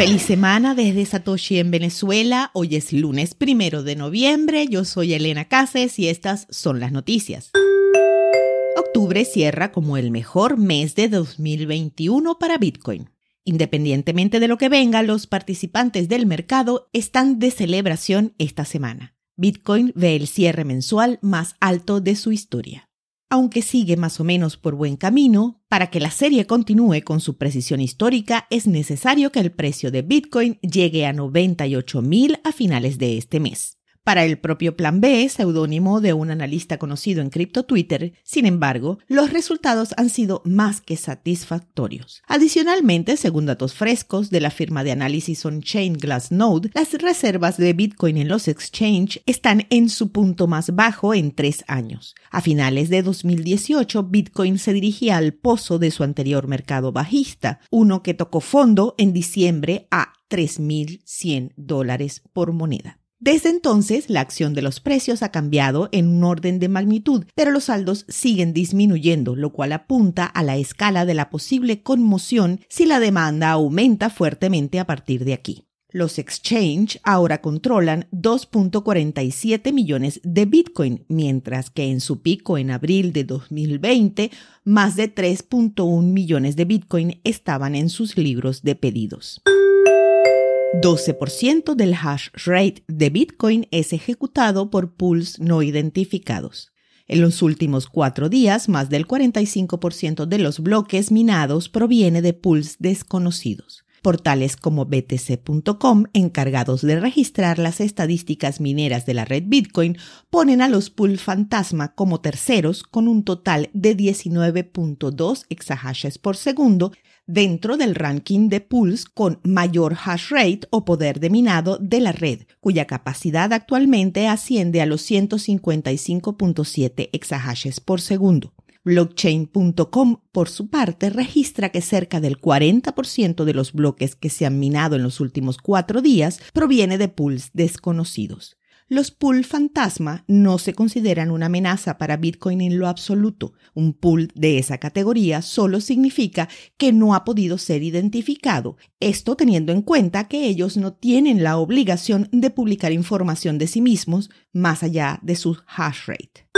Feliz semana desde Satoshi en Venezuela. Hoy es lunes primero de noviembre. Yo soy Elena Cases y estas son las noticias. Octubre cierra como el mejor mes de 2021 para Bitcoin. Independientemente de lo que venga, los participantes del mercado están de celebración esta semana. Bitcoin ve el cierre mensual más alto de su historia aunque sigue más o menos por buen camino, para que la serie continúe con su precisión histórica es necesario que el precio de Bitcoin llegue a 98.000 a finales de este mes para el propio Plan B, seudónimo de un analista conocido en Crypto Twitter. Sin embargo, los resultados han sido más que satisfactorios. Adicionalmente, según datos frescos de la firma de análisis on-chain Glassnode, las reservas de Bitcoin en los exchange están en su punto más bajo en tres años. A finales de 2018, Bitcoin se dirigía al pozo de su anterior mercado bajista, uno que tocó fondo en diciembre a 3.100 dólares por moneda. Desde entonces, la acción de los precios ha cambiado en un orden de magnitud, pero los saldos siguen disminuyendo, lo cual apunta a la escala de la posible conmoción si la demanda aumenta fuertemente a partir de aquí. Los exchange ahora controlan 2.47 millones de Bitcoin, mientras que en su pico en abril de 2020, más de 3.1 millones de Bitcoin estaban en sus libros de pedidos. 12% del hash rate de Bitcoin es ejecutado por pools no identificados. En los últimos cuatro días, más del 45% de los bloques minados proviene de pools desconocidos. Portales como btc.com, encargados de registrar las estadísticas mineras de la red Bitcoin, ponen a los pools fantasma como terceros con un total de 19.2 exahashes por segundo dentro del ranking de pools con mayor hash rate o poder de minado de la red, cuya capacidad actualmente asciende a los 155.7 exahashes por segundo. Blockchain.com, por su parte, registra que cerca del 40% de los bloques que se han minado en los últimos cuatro días proviene de pools desconocidos. Los pool fantasma no se consideran una amenaza para Bitcoin en lo absoluto. Un pool de esa categoría solo significa que no ha podido ser identificado, esto teniendo en cuenta que ellos no tienen la obligación de publicar información de sí mismos más allá de su hash rate.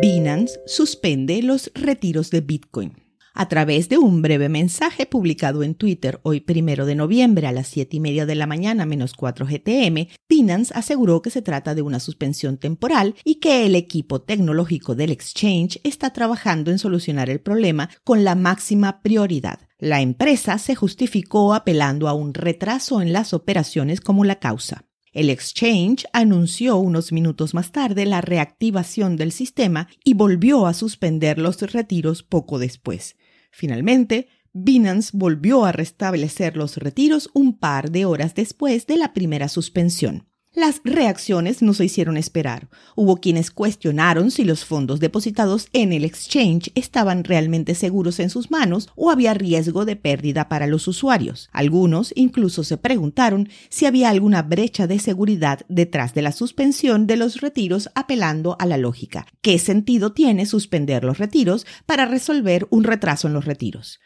Binance suspende los retiros de Bitcoin. A través de un breve mensaje publicado en Twitter hoy primero de noviembre a las siete y media de la mañana menos 4 GTM, Binance aseguró que se trata de una suspensión temporal y que el equipo tecnológico del exchange está trabajando en solucionar el problema con la máxima prioridad. La empresa se justificó apelando a un retraso en las operaciones como la causa. El exchange anunció unos minutos más tarde la reactivación del sistema y volvió a suspender los retiros poco después. Finalmente, Binance volvió a restablecer los retiros un par de horas después de la primera suspensión. Las reacciones no se hicieron esperar. Hubo quienes cuestionaron si los fondos depositados en el exchange estaban realmente seguros en sus manos o había riesgo de pérdida para los usuarios. Algunos incluso se preguntaron si había alguna brecha de seguridad detrás de la suspensión de los retiros apelando a la lógica. ¿Qué sentido tiene suspender los retiros para resolver un retraso en los retiros?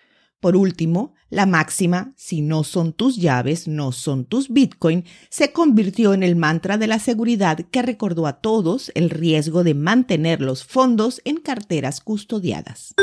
Por último, la máxima, si no son tus llaves, no son tus Bitcoin, se convirtió en el mantra de la seguridad que recordó a todos el riesgo de mantener los fondos en carteras custodiadas.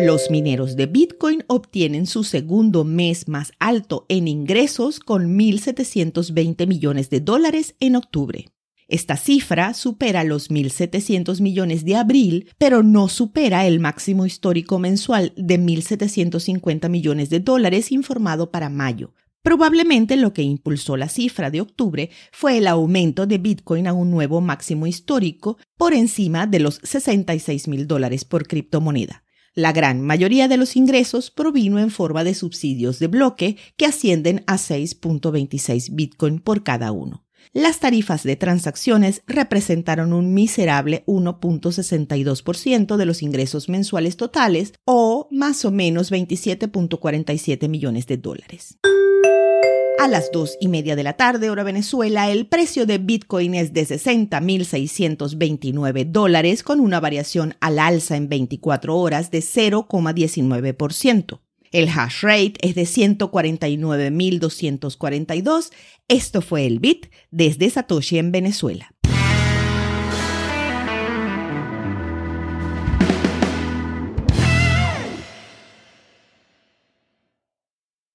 Los mineros de Bitcoin obtienen su segundo mes más alto en ingresos con 1.720 millones de dólares en octubre. Esta cifra supera los 1.700 millones de abril, pero no supera el máximo histórico mensual de 1.750 millones de dólares informado para mayo. Probablemente lo que impulsó la cifra de octubre fue el aumento de Bitcoin a un nuevo máximo histórico por encima de los 66 mil dólares por criptomoneda. La gran mayoría de los ingresos provino en forma de subsidios de bloque que ascienden a 6.26 Bitcoin por cada uno las tarifas de transacciones representaron un miserable 1.62% de los ingresos mensuales totales o más o menos 27.47 millones de dólares. A las dos y media de la tarde, hora Venezuela, el precio de Bitcoin es de 60.629 dólares con una variación al alza en 24 horas de 0,19%. El hash rate es de 149.242. Esto fue el bit desde Satoshi en Venezuela.